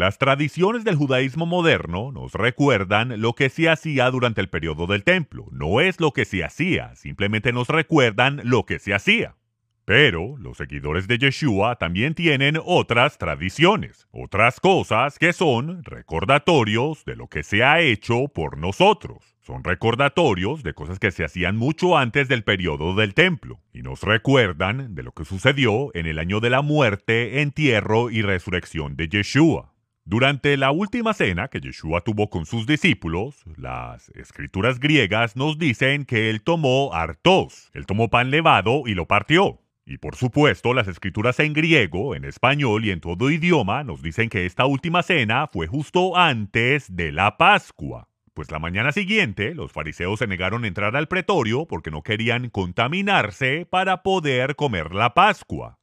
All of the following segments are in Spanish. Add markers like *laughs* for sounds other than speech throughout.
Las tradiciones del judaísmo moderno nos recuerdan lo que se hacía durante el periodo del templo. No es lo que se hacía, simplemente nos recuerdan lo que se hacía. Pero los seguidores de Yeshua también tienen otras tradiciones, otras cosas que son recordatorios de lo que se ha hecho por nosotros. Son recordatorios de cosas que se hacían mucho antes del periodo del templo y nos recuerdan de lo que sucedió en el año de la muerte, entierro y resurrección de Yeshua. Durante la última cena que Yeshua tuvo con sus discípulos, las escrituras griegas nos dicen que él tomó hartos, él tomó pan levado y lo partió. Y por supuesto, las escrituras en griego, en español y en todo idioma nos dicen que esta última cena fue justo antes de la Pascua. Pues la mañana siguiente, los fariseos se negaron a entrar al pretorio porque no querían contaminarse para poder comer la Pascua.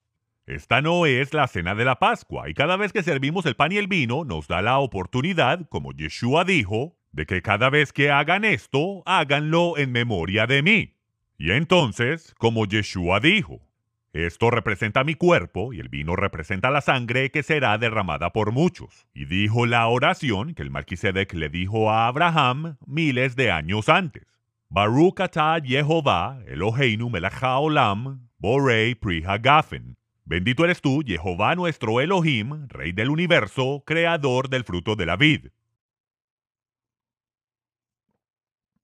Esta no es la cena de la Pascua y cada vez que servimos el pan y el vino nos da la oportunidad, como Yeshua dijo, de que cada vez que hagan esto, háganlo en memoria de mí. Y entonces, como Yeshua dijo, esto representa mi cuerpo y el vino representa la sangre que será derramada por muchos. Y dijo la oración que el Melquisedec le dijo a Abraham miles de años antes. Baruch atah Yehová Eloheinu melech haolam borei pri hagafen. Bendito eres tú, Jehová nuestro Elohim, Rey del universo, Creador del fruto de la vid.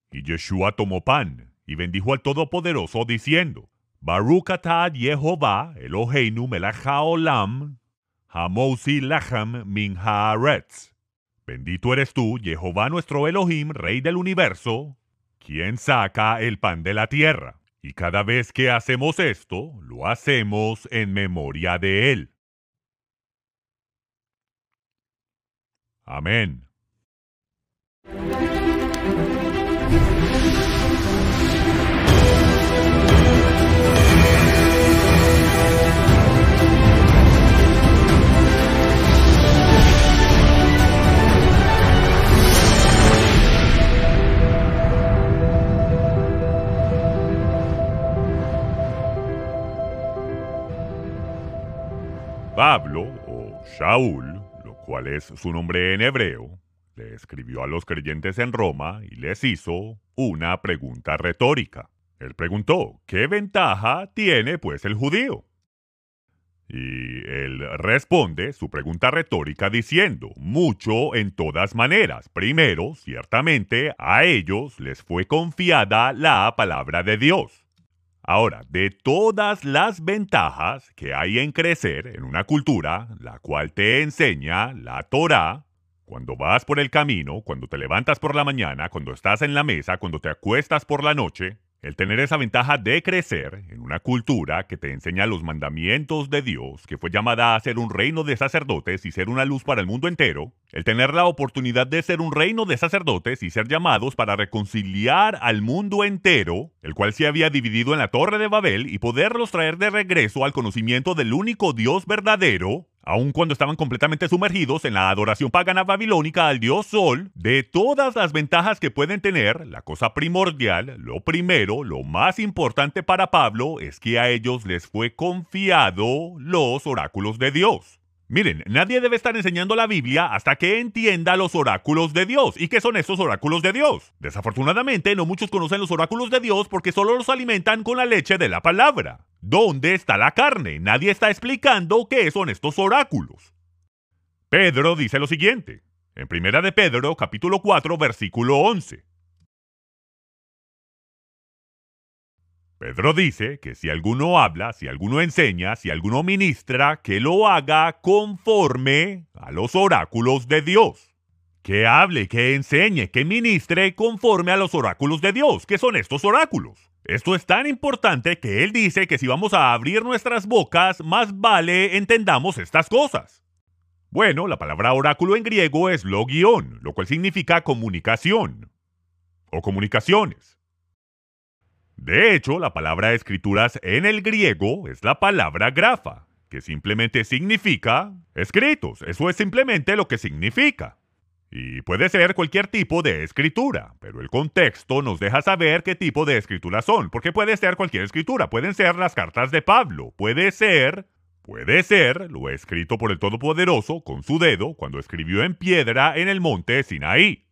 Y Yeshua tomó pan y bendijo al Todopoderoso diciendo, Baruch Jehová Eloheinu melech hamosi lacham min. Bendito eres tú, Jehová nuestro Elohim, Rey del universo, quien saca el pan de la tierra. Y cada vez que hacemos esto, lo hacemos en memoria de Él. Amén. Pablo, o Shaul, lo cual es su nombre en hebreo, le escribió a los creyentes en Roma y les hizo una pregunta retórica. Él preguntó, ¿qué ventaja tiene pues el judío? Y él responde su pregunta retórica diciendo, mucho en todas maneras. Primero, ciertamente, a ellos les fue confiada la palabra de Dios. Ahora, de todas las ventajas que hay en crecer en una cultura, la cual te enseña la Torah, cuando vas por el camino, cuando te levantas por la mañana, cuando estás en la mesa, cuando te acuestas por la noche, el tener esa ventaja de crecer en una cultura que te enseña los mandamientos de Dios, que fue llamada a ser un reino de sacerdotes y ser una luz para el mundo entero, el tener la oportunidad de ser un reino de sacerdotes y ser llamados para reconciliar al mundo entero, el cual se había dividido en la torre de Babel, y poderlos traer de regreso al conocimiento del único Dios verdadero, aun cuando estaban completamente sumergidos en la adoración pagana babilónica al dios Sol, de todas las ventajas que pueden tener, la cosa primordial, lo primero, lo más importante para Pablo es que a ellos les fue confiado los oráculos de Dios. Miren, nadie debe estar enseñando la Biblia hasta que entienda los oráculos de Dios. ¿Y qué son estos oráculos de Dios? Desafortunadamente, no muchos conocen los oráculos de Dios porque solo los alimentan con la leche de la palabra. ¿Dónde está la carne? Nadie está explicando qué son estos oráculos. Pedro dice lo siguiente, en Primera de Pedro, capítulo 4, versículo 11. Pedro dice que si alguno habla, si alguno enseña, si alguno ministra, que lo haga conforme a los oráculos de Dios. Que hable, que enseñe, que ministre conforme a los oráculos de Dios. ¿Qué son estos oráculos? Esto es tan importante que él dice que si vamos a abrir nuestras bocas, más vale entendamos estas cosas. Bueno, la palabra oráculo en griego es logion, lo cual significa comunicación o comunicaciones. De hecho, la palabra escrituras en el griego es la palabra grafa, que simplemente significa escritos. Eso es simplemente lo que significa. Y puede ser cualquier tipo de escritura, pero el contexto nos deja saber qué tipo de escritura son, porque puede ser cualquier escritura, pueden ser las cartas de Pablo, puede ser Puede ser lo escrito por el Todopoderoso con su dedo cuando escribió en piedra en el monte Sinaí.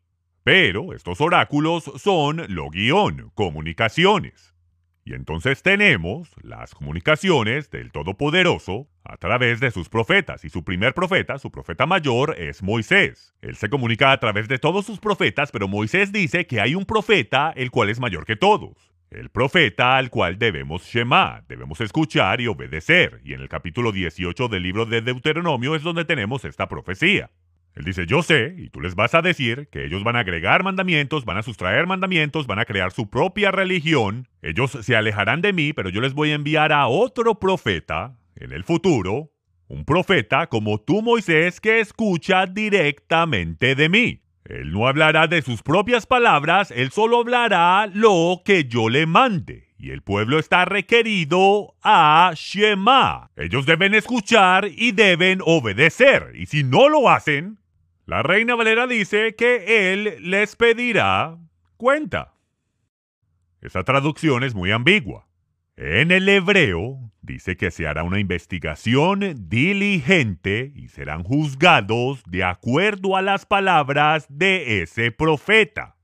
Pero estos oráculos son lo guion, comunicaciones. Y entonces tenemos las comunicaciones del Todopoderoso a través de sus profetas. Y su primer profeta, su profeta mayor, es Moisés. Él se comunica a través de todos sus profetas, pero Moisés dice que hay un profeta el cual es mayor que todos. El profeta al cual debemos Shema, debemos escuchar y obedecer. Y en el capítulo 18 del libro de Deuteronomio es donde tenemos esta profecía. Él dice, yo sé, y tú les vas a decir que ellos van a agregar mandamientos, van a sustraer mandamientos, van a crear su propia religión, ellos se alejarán de mí, pero yo les voy a enviar a otro profeta en el futuro, un profeta como tú Moisés que escucha directamente de mí. Él no hablará de sus propias palabras, él solo hablará lo que yo le mande. Y el pueblo está requerido a Shema. Ellos deben escuchar y deben obedecer. Y si no lo hacen, la reina Valera dice que él les pedirá cuenta. Esa traducción es muy ambigua. En el hebreo dice que se hará una investigación diligente y serán juzgados de acuerdo a las palabras de ese profeta.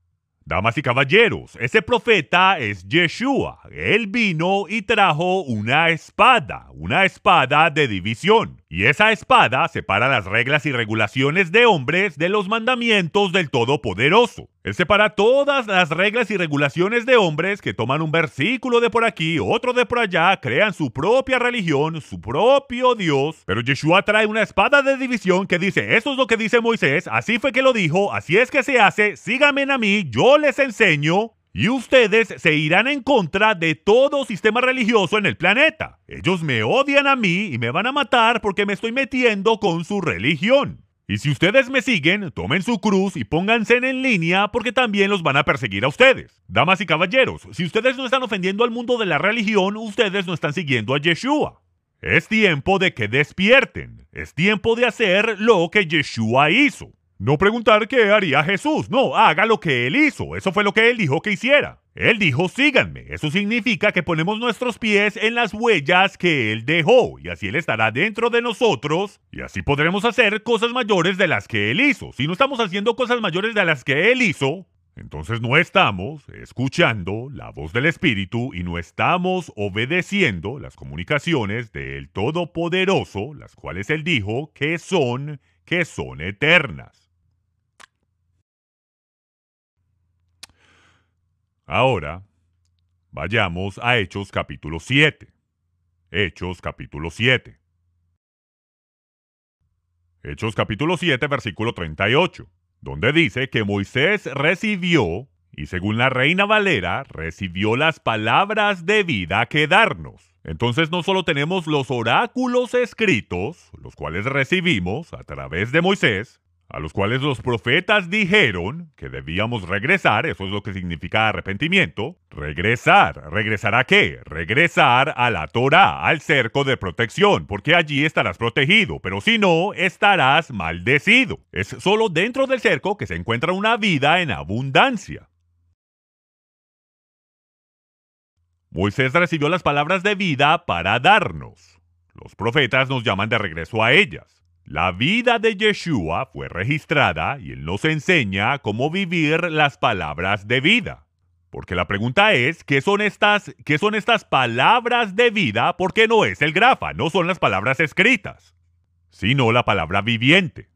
Damas y caballeros, ese profeta es Yeshua. Él vino y trajo una espada, una espada de división. Y esa espada separa las reglas y regulaciones de hombres de los mandamientos del Todopoderoso. Él separa todas las reglas y regulaciones de hombres que toman un versículo de por aquí, otro de por allá, crean su propia religión, su propio Dios. Pero Yeshua trae una espada de división que dice, eso es lo que dice Moisés, así fue que lo dijo, así es que se hace, síganme a mí, yo les enseño. Y ustedes se irán en contra de todo sistema religioso en el planeta. Ellos me odian a mí y me van a matar porque me estoy metiendo con su religión. Y si ustedes me siguen, tomen su cruz y pónganse en línea porque también los van a perseguir a ustedes. Damas y caballeros, si ustedes no están ofendiendo al mundo de la religión, ustedes no están siguiendo a Yeshua. Es tiempo de que despierten. Es tiempo de hacer lo que Yeshua hizo. No preguntar qué haría Jesús. No, haga lo que él hizo. Eso fue lo que él dijo que hiciera. Él dijo, síganme. Eso significa que ponemos nuestros pies en las huellas que Él dejó, y así Él estará dentro de nosotros, y así podremos hacer cosas mayores de las que Él hizo. Si no estamos haciendo cosas mayores de las que Él hizo, entonces no estamos escuchando la voz del Espíritu y no estamos obedeciendo las comunicaciones del Todopoderoso, las cuales Él dijo que son, que son eternas. Ahora, vayamos a Hechos capítulo 7. Hechos capítulo 7. Hechos capítulo 7, versículo 38, donde dice que Moisés recibió, y según la reina Valera, recibió las palabras de vida que darnos. Entonces no solo tenemos los oráculos escritos, los cuales recibimos a través de Moisés, a los cuales los profetas dijeron que debíamos regresar, eso es lo que significa arrepentimiento, regresar, ¿regresar a qué? Regresar a la Torah, al cerco de protección, porque allí estarás protegido, pero si no, estarás maldecido. Es solo dentro del cerco que se encuentra una vida en abundancia. Moisés recibió las palabras de vida para darnos. Los profetas nos llaman de regreso a ellas. La vida de Yeshua fue registrada y él nos enseña cómo vivir las palabras de vida. Porque la pregunta es, ¿qué son estas, qué son estas palabras de vida? Porque no es el grafa, no son las palabras escritas, sino la palabra viviente.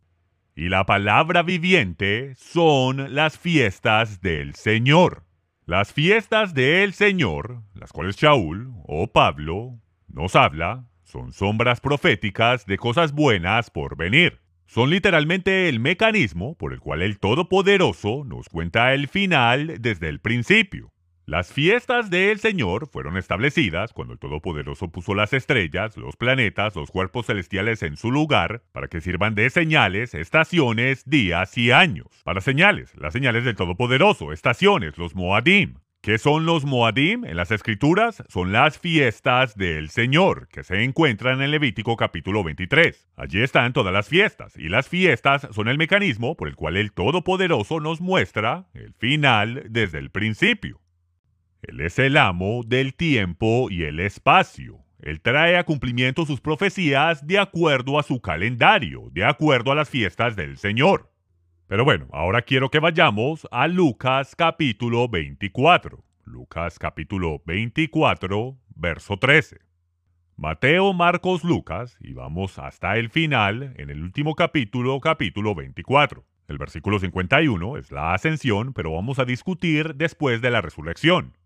Y la palabra viviente son las fiestas del Señor. Las fiestas del Señor, las cuales Shaul o Pablo nos habla, son sombras proféticas de cosas buenas por venir. Son literalmente el mecanismo por el cual el Todopoderoso nos cuenta el final desde el principio. Las fiestas del Señor fueron establecidas cuando el Todopoderoso puso las estrellas, los planetas, los cuerpos celestiales en su lugar para que sirvan de señales, estaciones, días y años. Para señales, las señales del Todopoderoso, estaciones, los Moadim, ¿Qué son los Moadim? En las escrituras son las fiestas del Señor, que se encuentran en Levítico capítulo 23. Allí están todas las fiestas, y las fiestas son el mecanismo por el cual el Todopoderoso nos muestra el final desde el principio. Él es el amo del tiempo y el espacio. Él trae a cumplimiento sus profecías de acuerdo a su calendario, de acuerdo a las fiestas del Señor. Pero bueno, ahora quiero que vayamos a Lucas capítulo 24. Lucas capítulo 24, verso 13. Mateo, Marcos, Lucas, y vamos hasta el final, en el último capítulo, capítulo 24. El versículo 51 es la ascensión, pero vamos a discutir después de la resurrección.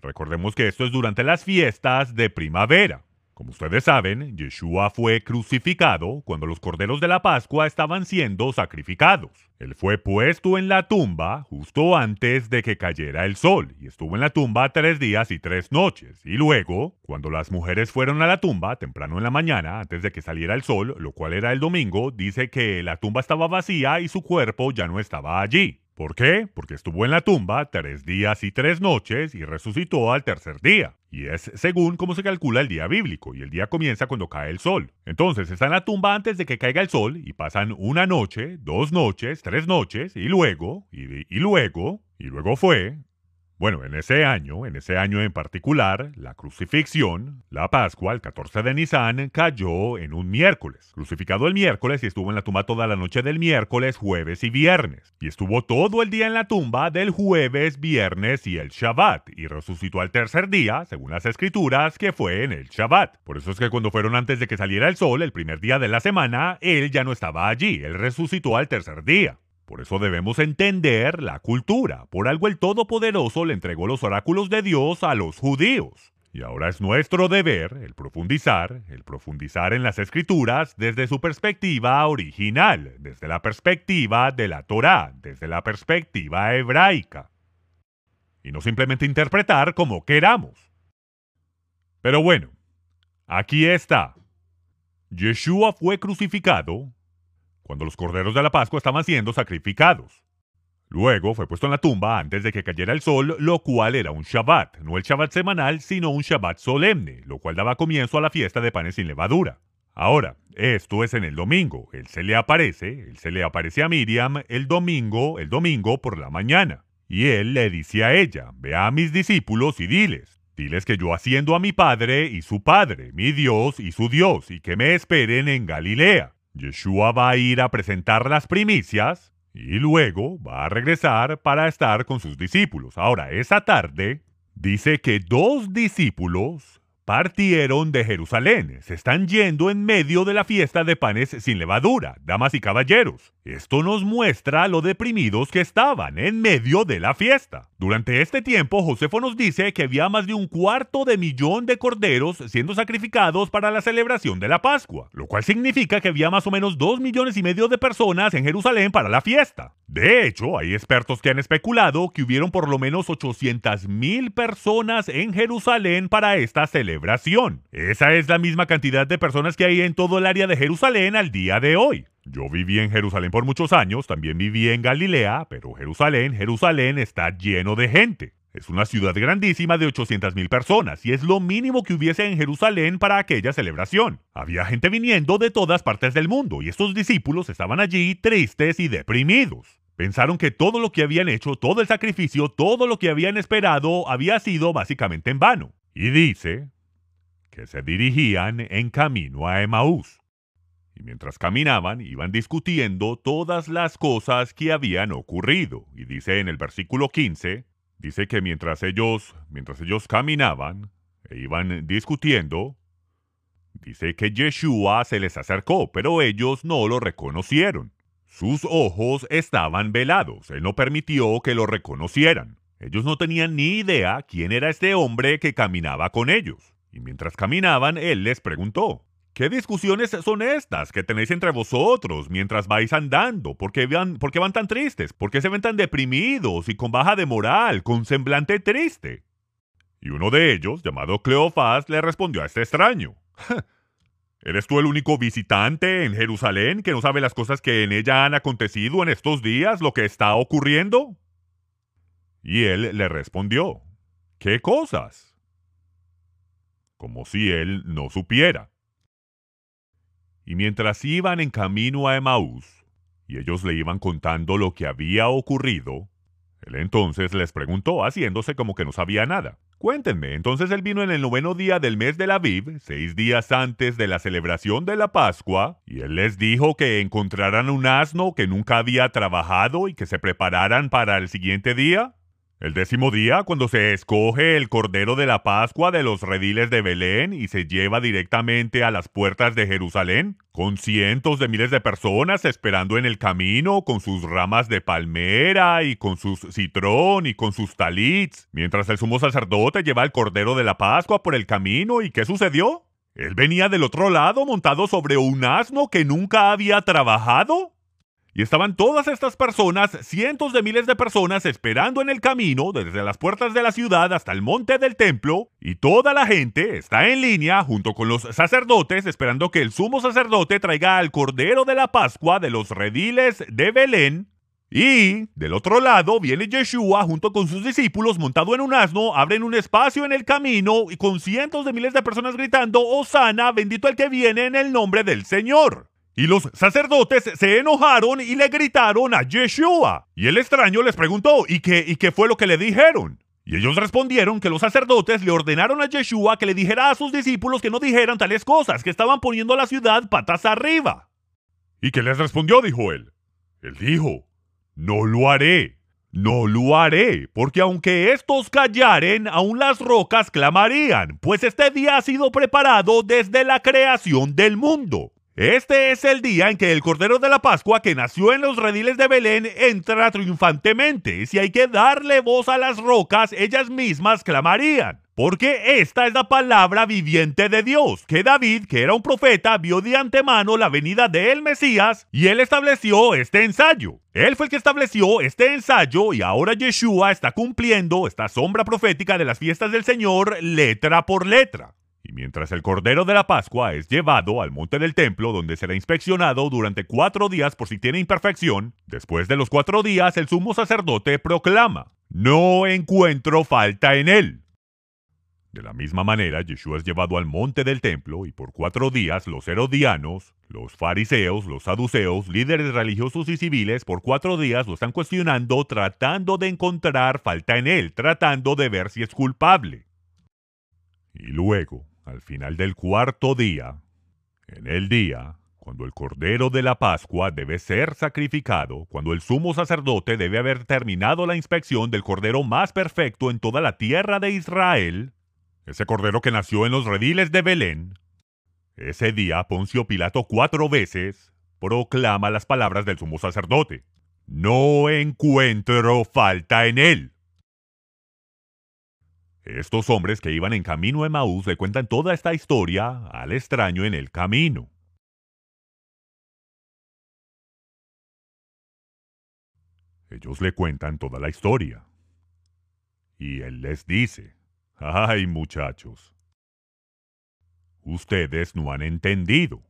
Recordemos que esto es durante las fiestas de primavera. Como ustedes saben, Yeshua fue crucificado cuando los corderos de la Pascua estaban siendo sacrificados. Él fue puesto en la tumba justo antes de que cayera el sol y estuvo en la tumba tres días y tres noches. Y luego, cuando las mujeres fueron a la tumba temprano en la mañana, antes de que saliera el sol, lo cual era el domingo, dice que la tumba estaba vacía y su cuerpo ya no estaba allí. ¿Por qué? Porque estuvo en la tumba tres días y tres noches y resucitó al tercer día. Y es según cómo se calcula el día bíblico, y el día comienza cuando cae el sol. Entonces está en la tumba antes de que caiga el sol, y pasan una noche, dos noches, tres noches, y luego, y, y luego, y luego fue, bueno, en ese año, en ese año en particular, la crucifixión, la Pascua, el 14 de Nisan, cayó en un miércoles. Crucificado el miércoles y estuvo en la tumba toda la noche del miércoles, jueves y viernes. Y estuvo todo el día en la tumba del jueves, viernes y el Shabbat. Y resucitó al tercer día, según las escrituras, que fue en el Shabbat. Por eso es que cuando fueron antes de que saliera el sol, el primer día de la semana, él ya no estaba allí. Él resucitó al tercer día. Por eso debemos entender la cultura. Por algo el Todopoderoso le entregó los oráculos de Dios a los judíos. Y ahora es nuestro deber el profundizar, el profundizar en las escrituras desde su perspectiva original, desde la perspectiva de la Torá, desde la perspectiva hebraica. Y no simplemente interpretar como queramos. Pero bueno, aquí está. Yeshua fue crucificado cuando los corderos de la Pascua estaban siendo sacrificados. Luego fue puesto en la tumba antes de que cayera el sol, lo cual era un Shabbat, no el Shabbat semanal, sino un Shabbat solemne, lo cual daba comienzo a la fiesta de panes sin levadura. Ahora, esto es en el domingo. Él se le aparece, él se le aparece a Miriam el domingo, el domingo por la mañana. Y él le dice a ella, ve a mis discípulos y diles, diles que yo asciendo a mi Padre y su Padre, mi Dios y su Dios, y que me esperen en Galilea. Yeshua va a ir a presentar las primicias y luego va a regresar para estar con sus discípulos. Ahora, esa tarde dice que dos discípulos partieron de Jerusalén. Se están yendo en medio de la fiesta de panes sin levadura, damas y caballeros. Esto nos muestra lo deprimidos que estaban en medio de la fiesta. Durante este tiempo, Josefo nos dice que había más de un cuarto de millón de corderos siendo sacrificados para la celebración de la Pascua, lo cual significa que había más o menos dos millones y medio de personas en Jerusalén para la fiesta. De hecho, hay expertos que han especulado que hubieron por lo menos 800 mil personas en Jerusalén para esta celebración. Esa es la misma cantidad de personas que hay en todo el área de Jerusalén al día de hoy. Yo viví en Jerusalén por muchos años, también viví en Galilea, pero Jerusalén, Jerusalén está lleno de gente. Es una ciudad grandísima de 800 mil personas y es lo mínimo que hubiese en Jerusalén para aquella celebración. Había gente viniendo de todas partes del mundo y estos discípulos estaban allí tristes y deprimidos. Pensaron que todo lo que habían hecho, todo el sacrificio, todo lo que habían esperado había sido básicamente en vano. Y dice que se dirigían en camino a Emaús y mientras caminaban iban discutiendo todas las cosas que habían ocurrido. Y dice en el versículo 15, dice que mientras ellos, mientras ellos caminaban e iban discutiendo, dice que Yeshua se les acercó, pero ellos no lo reconocieron. Sus ojos estaban velados, él no permitió que lo reconocieran. Ellos no tenían ni idea quién era este hombre que caminaba con ellos. Y mientras caminaban, él les preguntó, ¿Qué discusiones son estas que tenéis entre vosotros mientras vais andando? ¿Por qué, van, ¿Por qué van tan tristes? ¿Por qué se ven tan deprimidos y con baja de moral, con semblante triste? Y uno de ellos, llamado Cleofás, le respondió a este extraño. *laughs* ¿Eres tú el único visitante en Jerusalén que no sabe las cosas que en ella han acontecido en estos días, lo que está ocurriendo? Y él le respondió, ¿qué cosas? Como si él no supiera. Y mientras iban en camino a Emaús, y ellos le iban contando lo que había ocurrido, él entonces les preguntó, haciéndose como que no sabía nada. Cuéntenme, entonces él vino en el noveno día del mes de la seis días antes de la celebración de la Pascua, y él les dijo que encontraran un asno que nunca había trabajado y que se prepararan para el siguiente día. El décimo día, cuando se escoge el Cordero de la Pascua de los rediles de Belén y se lleva directamente a las puertas de Jerusalén, con cientos de miles de personas esperando en el camino, con sus ramas de palmera y con sus citrón y con sus talits, mientras el sumo sacerdote lleva el Cordero de la Pascua por el camino. ¿Y qué sucedió? Él venía del otro lado montado sobre un asno que nunca había trabajado. Y estaban todas estas personas, cientos de miles de personas, esperando en el camino, desde las puertas de la ciudad hasta el monte del templo, y toda la gente está en línea junto con los sacerdotes, esperando que el sumo sacerdote traiga al Cordero de la Pascua de los rediles de Belén. Y del otro lado viene Yeshua junto con sus discípulos montado en un asno, abren un espacio en el camino y con cientos de miles de personas gritando, Osana, bendito el que viene en el nombre del Señor. Y los sacerdotes se enojaron y le gritaron a Yeshua. Y el extraño les preguntó, ¿y qué, ¿y qué fue lo que le dijeron? Y ellos respondieron que los sacerdotes le ordenaron a Yeshua que le dijera a sus discípulos que no dijeran tales cosas, que estaban poniendo a la ciudad patas arriba. ¿Y qué les respondió? dijo él. Él dijo, no lo haré, no lo haré, porque aunque estos callaren, aún las rocas clamarían, pues este día ha sido preparado desde la creación del mundo. Este es el día en que el Cordero de la Pascua que nació en los rediles de Belén entra triunfantemente. Si hay que darle voz a las rocas, ellas mismas clamarían. Porque esta es la palabra viviente de Dios, que David, que era un profeta, vio de antemano la venida del Mesías y él estableció este ensayo. Él fue el que estableció este ensayo y ahora Yeshua está cumpliendo esta sombra profética de las fiestas del Señor letra por letra. Mientras el Cordero de la Pascua es llevado al monte del templo donde será inspeccionado durante cuatro días por si tiene imperfección, después de los cuatro días el sumo sacerdote proclama, no encuentro falta en él. De la misma manera, Yeshua es llevado al monte del templo y por cuatro días los herodianos, los fariseos, los saduceos, líderes religiosos y civiles, por cuatro días lo están cuestionando, tratando de encontrar falta en él, tratando de ver si es culpable. Y luego, al final del cuarto día, en el día, cuando el Cordero de la Pascua debe ser sacrificado, cuando el sumo sacerdote debe haber terminado la inspección del Cordero más perfecto en toda la tierra de Israel, ese Cordero que nació en los rediles de Belén, ese día Poncio Pilato cuatro veces proclama las palabras del sumo sacerdote. No encuentro falta en él. Estos hombres que iban en camino a Emaús le cuentan toda esta historia al extraño en el camino. Ellos le cuentan toda la historia. Y él les dice, ay muchachos, ustedes no han entendido.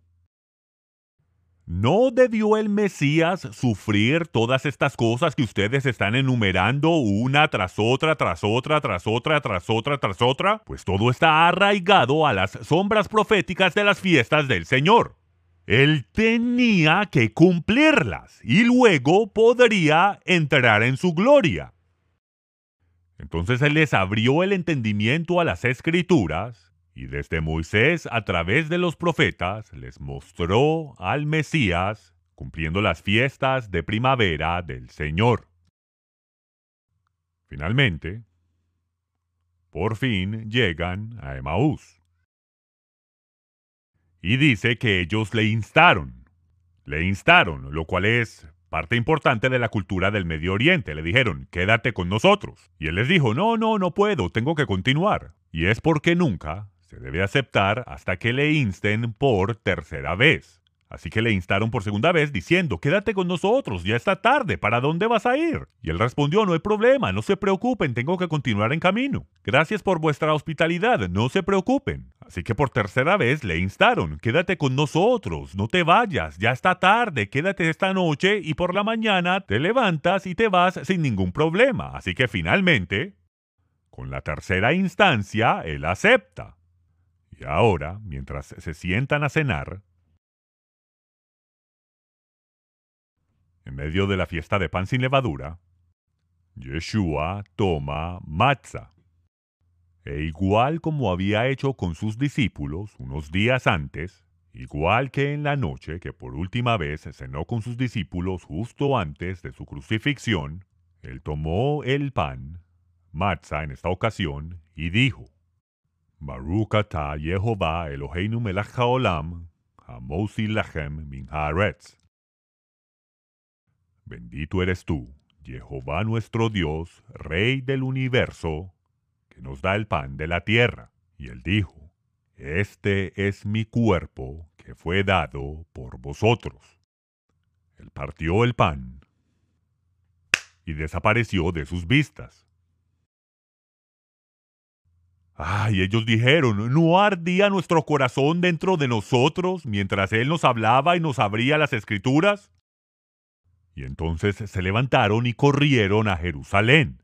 ¿No debió el Mesías sufrir todas estas cosas que ustedes están enumerando una tras otra, tras otra, tras otra, tras otra, tras otra? Pues todo está arraigado a las sombras proféticas de las fiestas del Señor. Él tenía que cumplirlas y luego podría entrar en su gloria. Entonces Él les abrió el entendimiento a las escrituras y desde Moisés a través de los profetas les mostró al Mesías cumpliendo las fiestas de primavera del Señor. Finalmente, por fin llegan a Emaús. Y dice que ellos le instaron, le instaron, lo cual es parte importante de la cultura del Medio Oriente. Le dijeron, quédate con nosotros. Y él les dijo, no, no, no puedo, tengo que continuar. Y es porque nunca se debe aceptar hasta que le insten por tercera vez. Así que le instaron por segunda vez diciendo, quédate con nosotros, ya está tarde, ¿para dónde vas a ir? Y él respondió, no hay problema, no se preocupen, tengo que continuar en camino. Gracias por vuestra hospitalidad, no se preocupen. Así que por tercera vez le instaron, quédate con nosotros, no te vayas, ya está tarde, quédate esta noche y por la mañana te levantas y te vas sin ningún problema. Así que finalmente, con la tercera instancia, él acepta. Ahora, mientras se sientan a cenar, en medio de la fiesta de pan sin levadura, Yeshua toma matzah. E igual como había hecho con sus discípulos unos días antes, igual que en la noche que por última vez cenó con sus discípulos justo antes de su crucifixión, él tomó el pan, matzah en esta ocasión, y dijo, Baruch atah Yehovah Eloheinu melech haolam, hamosi lachem min. Bendito eres tú, Jehová nuestro Dios, Rey del universo, que nos da el pan de la tierra. Y él dijo, Este es mi cuerpo que fue dado por vosotros. Él partió el pan y desapareció de sus vistas. Ay, ellos dijeron, ¿no ardía nuestro corazón dentro de nosotros mientras Él nos hablaba y nos abría las escrituras? Y entonces se levantaron y corrieron a Jerusalén.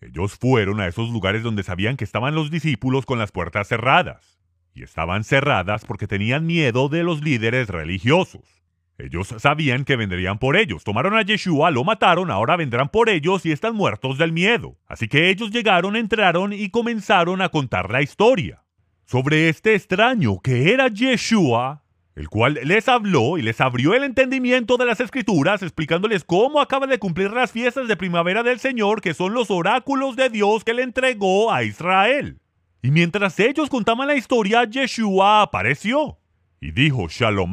Ellos fueron a esos lugares donde sabían que estaban los discípulos con las puertas cerradas. Y estaban cerradas porque tenían miedo de los líderes religiosos. Ellos sabían que vendrían por ellos. Tomaron a Yeshua, lo mataron, ahora vendrán por ellos y están muertos del miedo. Así que ellos llegaron, entraron y comenzaron a contar la historia. Sobre este extraño que era Yeshua, el cual les habló y les abrió el entendimiento de las escrituras, explicándoles cómo acaba de cumplir las fiestas de primavera del Señor, que son los oráculos de Dios que le entregó a Israel. Y mientras ellos contaban la historia, Yeshua apareció y dijo Shalom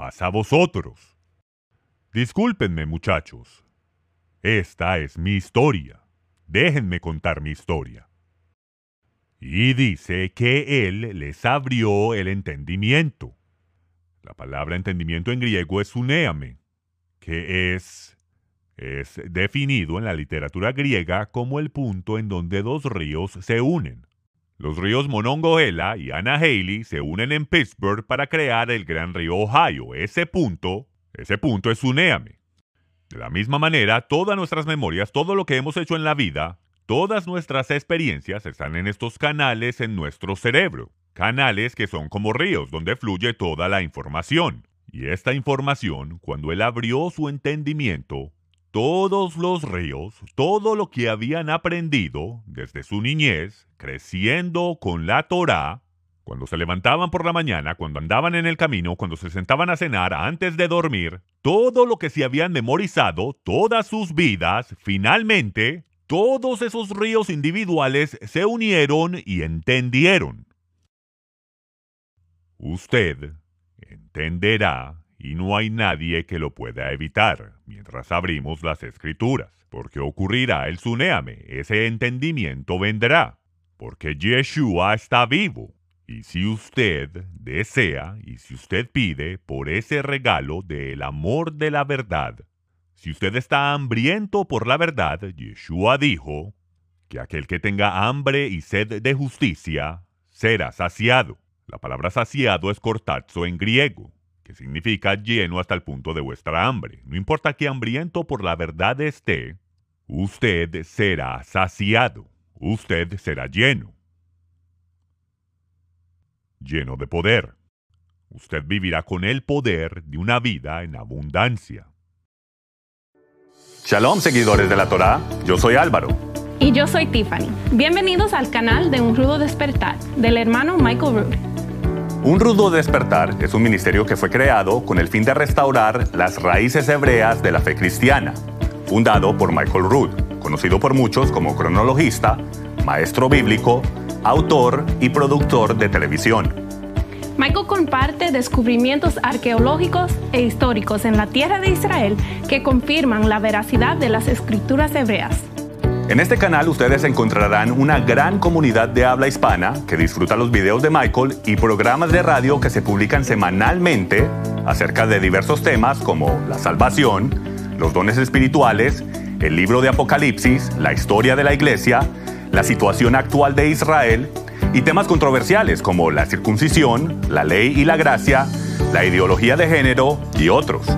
pasa a vosotros. Discúlpenme, muchachos. Esta es mi historia. Déjenme contar mi historia. Y dice que Él les abrió el entendimiento. La palabra entendimiento en griego es unéame, que es, es definido en la literatura griega como el punto en donde dos ríos se unen. Los ríos Monongahela y Haley se unen en Pittsburgh para crear el gran río Ohio. Ese punto, ese punto es Unéame. De la misma manera, todas nuestras memorias, todo lo que hemos hecho en la vida, todas nuestras experiencias están en estos canales en nuestro cerebro. Canales que son como ríos donde fluye toda la información. Y esta información, cuando él abrió su entendimiento, todos los ríos, todo lo que habían aprendido desde su niñez, creciendo con la Torá, cuando se levantaban por la mañana, cuando andaban en el camino, cuando se sentaban a cenar, antes de dormir, todo lo que se habían memorizado, todas sus vidas, finalmente, todos esos ríos individuales se unieron y entendieron. Usted entenderá y no hay nadie que lo pueda evitar mientras abrimos las escrituras, porque ocurrirá el sunéame, ese entendimiento vendrá, porque Yeshua está vivo. Y si usted desea y si usted pide por ese regalo del amor de la verdad, si usted está hambriento por la verdad, Yeshua dijo que aquel que tenga hambre y sed de justicia será saciado. La palabra saciado es cortazo en griego significa lleno hasta el punto de vuestra hambre. No importa qué hambriento por la verdad esté, usted será saciado, usted será lleno. Lleno de poder. Usted vivirá con el poder de una vida en abundancia. Shalom, seguidores de la Torá. Yo soy Álvaro. Y yo soy Tiffany. Bienvenidos al canal de Un Rudo Despertar del hermano Michael Root. Un rudo despertar es un ministerio que fue creado con el fin de restaurar las raíces hebreas de la fe cristiana, fundado por Michael Rood, conocido por muchos como cronologista, maestro bíblico, autor y productor de televisión. Michael comparte descubrimientos arqueológicos e históricos en la tierra de Israel que confirman la veracidad de las escrituras hebreas. En este canal ustedes encontrarán una gran comunidad de habla hispana que disfruta los videos de Michael y programas de radio que se publican semanalmente acerca de diversos temas como la salvación, los dones espirituales, el libro de Apocalipsis, la historia de la iglesia, la situación actual de Israel y temas controversiales como la circuncisión, la ley y la gracia, la ideología de género y otros.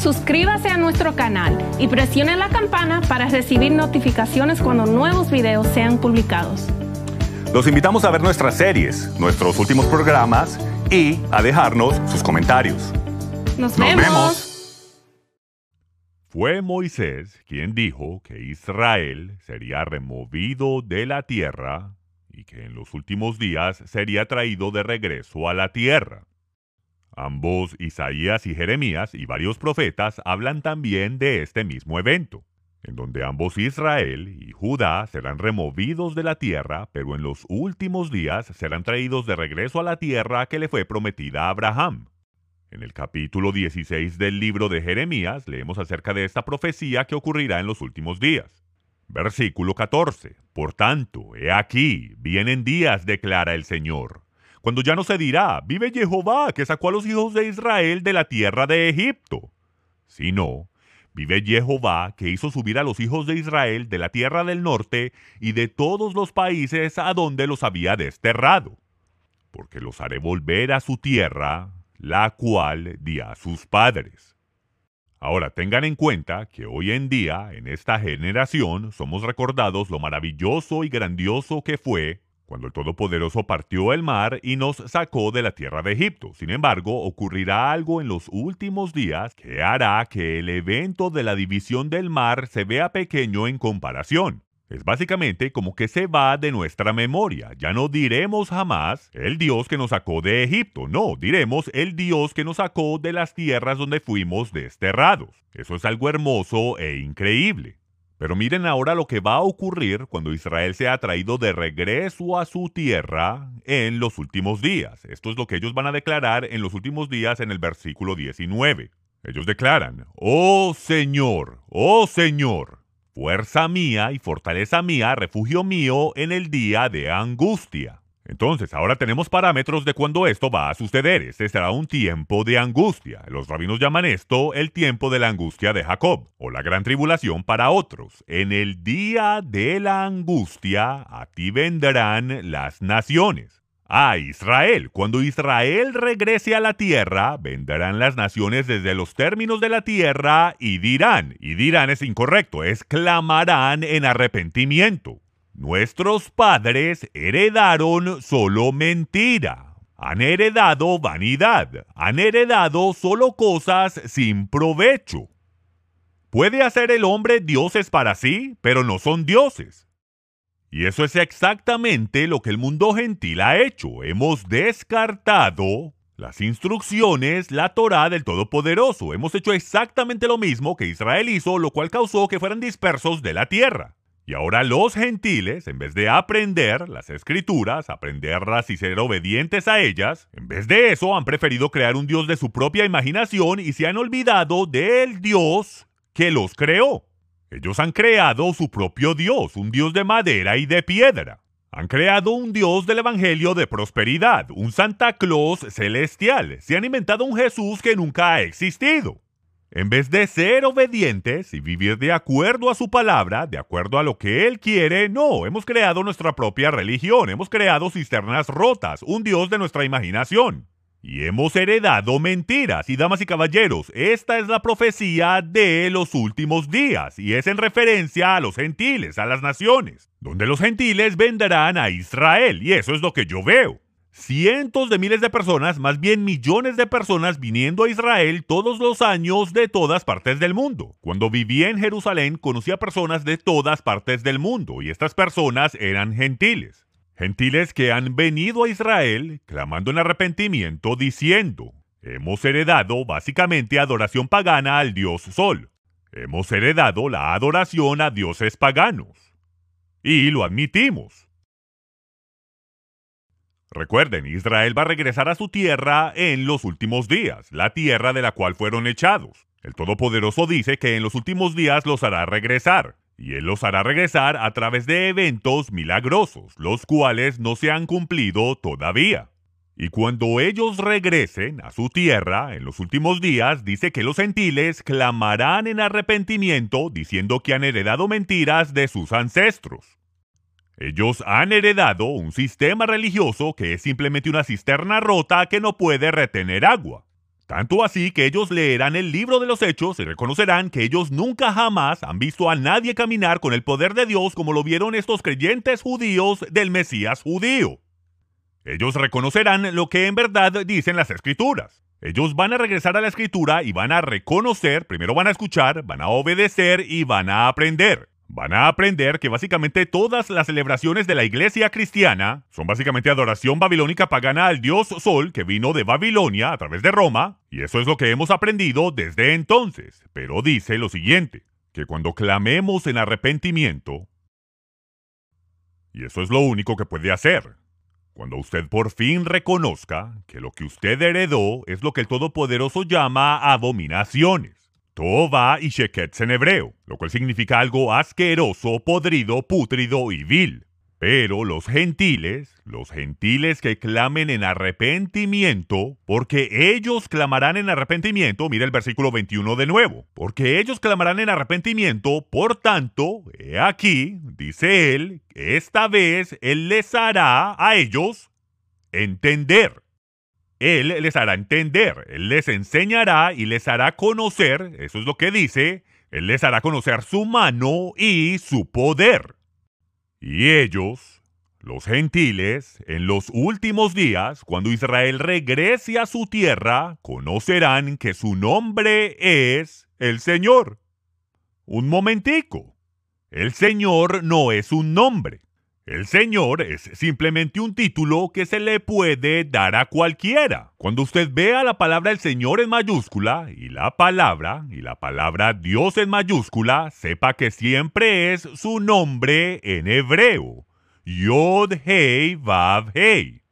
Suscríbase a nuestro canal y presione la campana para recibir notificaciones cuando nuevos videos sean publicados. Los invitamos a ver nuestras series, nuestros últimos programas y a dejarnos sus comentarios. Nos, vemos. Fue Moisés quien dijo que Israel sería removido de la tierra y que en los últimos días sería traído de regreso a la tierra. Ambos Isaías y Jeremías y varios profetas hablan también de este mismo evento, en donde ambos Israel y Judá serán removidos de la tierra, pero en los últimos días serán traídos de regreso a la tierra que le fue prometida a Abraham. En el capítulo 16 del libro de Jeremías leemos acerca de esta profecía que ocurrirá en los últimos días. Versículo 14. Por tanto, he aquí, vienen días, declara el Señor, cuando ya no se dirá, vive Jehová, que sacó a los hijos de Israel de la tierra de Egipto, sino, vive Jehová, que hizo subir a los hijos de Israel de la tierra del norte y de todos los países a donde los había desterrado, porque los haré volver a su tierra, la cual di a sus padres. Ahora tengan en cuenta que hoy en día, en esta generación, somos recordados lo maravilloso y grandioso que fue cuando el Todopoderoso partió el mar y nos sacó de la tierra de Egipto. Sin embargo, ocurrirá algo en los últimos días que hará que el evento de la división del mar se vea pequeño en comparación. Es básicamente como que se va de nuestra memoria. Ya no diremos jamás el Dios que nos sacó de Egipto. No, diremos el Dios que nos sacó de las tierras donde fuimos desterrados. Eso es algo hermoso e increíble. Pero miren ahora lo que va a ocurrir cuando Israel sea traído de regreso a su tierra en los últimos días. Esto es lo que ellos van a declarar en los últimos días en el versículo 19. Ellos declaran, Oh Señor, oh Señor, fuerza mía y fortaleza mía, refugio mío en el día de angustia. Entonces, ahora tenemos parámetros de cuándo esto va a suceder. Este será un tiempo de angustia. Los rabinos llaman esto el tiempo de la angustia de Jacob, o la gran tribulación para otros. En el día de la angustia, a ti vendrán las naciones. A Israel. Cuando Israel regrese a la tierra, vendrán las naciones desde los términos de la tierra y dirán, y dirán es incorrecto, exclamarán en arrepentimiento. Nuestros padres heredaron solo mentira. Han heredado vanidad. Han heredado solo cosas sin provecho. Puede hacer el hombre dioses para sí, pero no son dioses. Y eso es exactamente lo que el mundo gentil ha hecho. Hemos descartado las instrucciones, la Torah del Todopoderoso. Hemos hecho exactamente lo mismo que Israel hizo, lo cual causó que fueran dispersos de la tierra. Y ahora los gentiles, en vez de aprender las escrituras, aprenderlas y ser obedientes a ellas, en vez de eso han preferido crear un Dios de su propia imaginación y se han olvidado del Dios que los creó. Ellos han creado su propio Dios, un Dios de madera y de piedra. Han creado un Dios del Evangelio de prosperidad, un Santa Claus celestial. Se han inventado un Jesús que nunca ha existido. En vez de ser obedientes y vivir de acuerdo a su palabra, de acuerdo a lo que Él quiere, no, hemos creado nuestra propia religión, hemos creado cisternas rotas, un Dios de nuestra imaginación. Y hemos heredado mentiras. Y damas y caballeros, esta es la profecía de los últimos días, y es en referencia a los gentiles, a las naciones, donde los gentiles vendrán a Israel, y eso es lo que yo veo. Cientos de miles de personas, más bien millones de personas viniendo a Israel todos los años de todas partes del mundo. Cuando vivía en Jerusalén conocí a personas de todas partes del mundo y estas personas eran gentiles. Gentiles que han venido a Israel clamando en arrepentimiento diciendo, hemos heredado básicamente adoración pagana al dios Sol. Hemos heredado la adoración a dioses paganos. Y lo admitimos. Recuerden, Israel va a regresar a su tierra en los últimos días, la tierra de la cual fueron echados. El Todopoderoso dice que en los últimos días los hará regresar y Él los hará regresar a través de eventos milagrosos, los cuales no se han cumplido todavía. Y cuando ellos regresen a su tierra en los últimos días, dice que los gentiles clamarán en arrepentimiento diciendo que han heredado mentiras de sus ancestros. Ellos han heredado un sistema religioso que es simplemente una cisterna rota que no puede retener agua. Tanto así que ellos leerán el libro de los hechos y reconocerán que ellos nunca jamás han visto a nadie caminar con el poder de Dios como lo vieron estos creyentes judíos del Mesías judío. Ellos reconocerán lo que en verdad dicen las escrituras. Ellos van a regresar a la escritura y van a reconocer, primero van a escuchar, van a obedecer y van a aprender. Van a aprender que básicamente todas las celebraciones de la iglesia cristiana son básicamente adoración babilónica pagana al dios Sol que vino de Babilonia a través de Roma, y eso es lo que hemos aprendido desde entonces. Pero dice lo siguiente, que cuando clamemos en arrepentimiento, y eso es lo único que puede hacer, cuando usted por fin reconozca que lo que usted heredó es lo que el Todopoderoso llama abominaciones. Tova y Sheketz en hebreo, lo cual significa algo asqueroso, podrido, pútrido y vil. Pero los gentiles, los gentiles que clamen en arrepentimiento, porque ellos clamarán en arrepentimiento, mira el versículo 21 de nuevo, porque ellos clamarán en arrepentimiento, por tanto, he aquí, dice él, esta vez él les hará a ellos entender. Él les hará entender, Él les enseñará y les hará conocer, eso es lo que dice, Él les hará conocer su mano y su poder. Y ellos, los gentiles, en los últimos días, cuando Israel regrese a su tierra, conocerán que su nombre es el Señor. Un momentico. El Señor no es un nombre. El Señor es simplemente un título que se le puede dar a cualquiera. Cuando usted vea la palabra el Señor en mayúscula y la palabra y la palabra Dios en mayúscula, sepa que siempre es su nombre en hebreo. Yod Hei Vav Hei.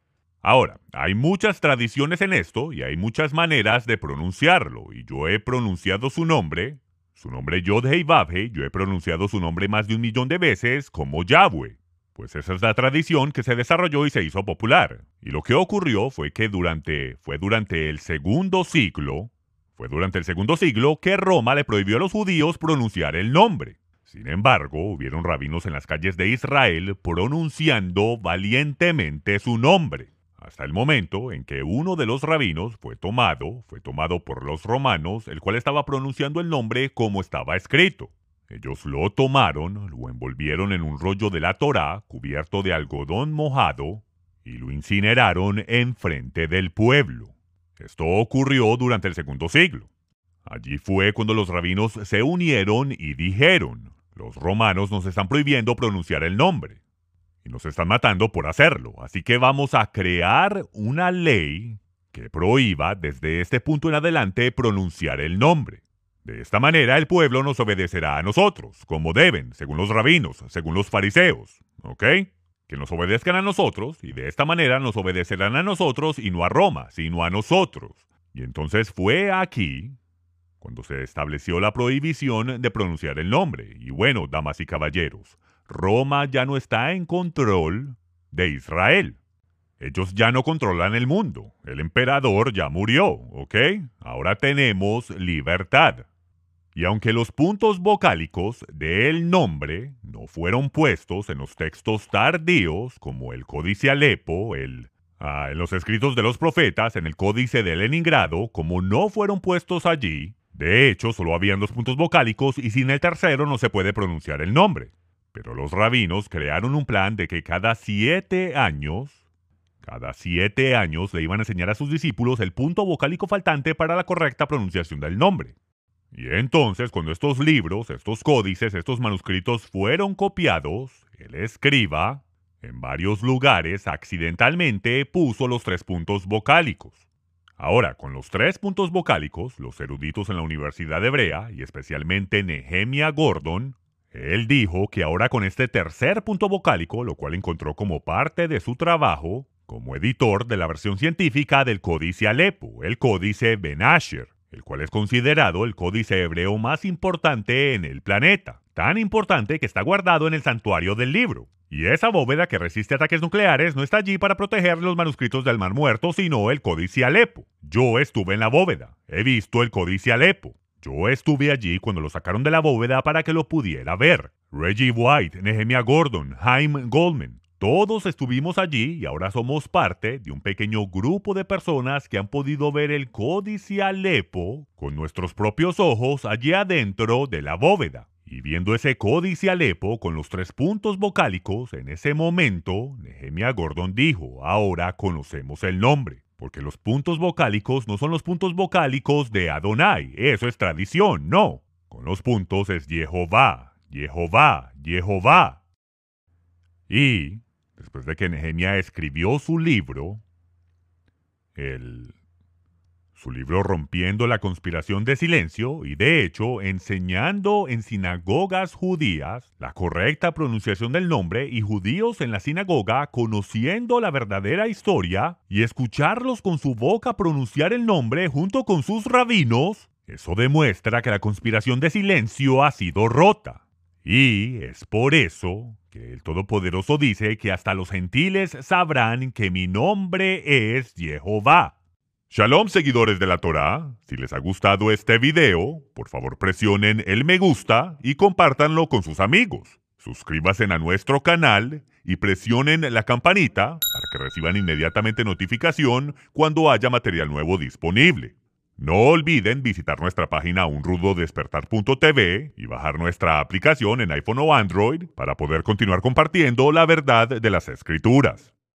Ahora, hay muchas tradiciones en esto y hay muchas maneras de pronunciarlo, y yo he pronunciado su nombre, su nombre Yod Hei Vav Hei, yo he pronunciado su nombre más de un millón de veces como Yahweh. Pues esa es la tradición que se desarrolló y se hizo popular. Y lo que ocurrió fue que durante, fue durante el segundo siglo, fue durante el segundo siglo que Roma le prohibió a los judíos pronunciar el nombre. Sin embargo, hubieron rabinos en las calles de Israel pronunciando valientemente su nombre, hasta el momento en que uno de los rabinos fue tomado, fue tomado por los romanos, el cual estaba pronunciando el nombre como estaba escrito. Ellos lo tomaron, lo envolvieron en un rollo de la Torá cubierto de algodón mojado y lo incineraron enfrente del pueblo. Esto ocurrió durante el segundo siglo. Allí fue cuando los rabinos se unieron y dijeron, los romanos nos están prohibiendo pronunciar el nombre y nos están matando por hacerlo, así que vamos a crear una ley que prohíba desde este punto en adelante pronunciar el nombre. De esta manera el pueblo nos obedecerá a nosotros, como deben, según los rabinos, según los fariseos. ¿Ok? Que nos obedezcan a nosotros, y de esta manera nos obedecerán a nosotros y no a Roma, sino a nosotros. Y entonces fue aquí cuando se estableció la prohibición de pronunciar el nombre. Y bueno, damas y caballeros, Roma ya no está en control de Israel. Ellos ya no controlan el mundo. El emperador ya murió, ¿ok? Ahora tenemos libertad. Y aunque los puntos vocálicos del nombre no fueron puestos en los textos tardíos, como el Códice Alepo, el, ah, en los escritos de los profetas, en el Códice de Leningrado, como no fueron puestos allí, de hecho solo habían dos puntos vocálicos y sin el tercero no se puede pronunciar el nombre. Pero los rabinos crearon un plan de que cada siete años, cada siete años le iban a enseñar a sus discípulos el punto vocálico faltante para la correcta pronunciación del nombre. Y entonces, cuando estos libros, estos códices, estos manuscritos fueron copiados, el escriba, en varios lugares, accidentalmente puso los tres puntos vocálicos. Ahora, con los tres puntos vocálicos, los eruditos en la Universidad Hebrea, y especialmente Nehemia Gordon, él dijo que ahora con este tercer punto vocálico, lo cual encontró como parte de su trabajo, como editor de la versión científica del Códice Alepo, el Códice Ben Asher, el cual es considerado el códice hebreo más importante en el planeta, tan importante que está guardado en el santuario del libro. Y esa bóveda que resiste ataques nucleares no está allí para proteger los manuscritos del Mar Muerto, sino el Códice Alepo. Yo estuve en la bóveda, he visto el Códice Alepo. Yo estuve allí cuando lo sacaron de la bóveda para que lo pudiera ver. Reggie White, Nehemia Gordon, Jaime Goldman, todos estuvimos allí y ahora somos parte de un pequeño grupo de personas que han podido ver el códice Alepo con nuestros propios ojos allí adentro de la bóveda. Y viendo ese códice Alepo con los tres puntos vocálicos, en ese momento, Nehemia Gordon dijo, ahora conocemos el nombre. Porque los puntos vocálicos no son los puntos vocálicos de Adonai, eso es tradición, no. Con los puntos es Jehová, Jehová, Jehová. Y, después de que Nehemia escribió su libro, el su libro Rompiendo la conspiración de silencio y de hecho enseñando en sinagogas judías la correcta pronunciación del nombre y judíos en la sinagoga conociendo la verdadera historia y escucharlos con su boca pronunciar el nombre junto con sus rabinos, eso demuestra que la conspiración de silencio ha sido rota. Y es por eso que el Todopoderoso dice que hasta los gentiles sabrán que mi nombre es Jehová. Shalom seguidores de la Torá, si les ha gustado este video, por favor presionen el me gusta y compártanlo con sus amigos. Suscríbanse a nuestro canal y presionen la campanita para que reciban inmediatamente notificación cuando haya material nuevo disponible. No olviden visitar nuestra página unrudodespertar.tv y bajar nuestra aplicación en iPhone o Android para poder continuar compartiendo la verdad de las escrituras.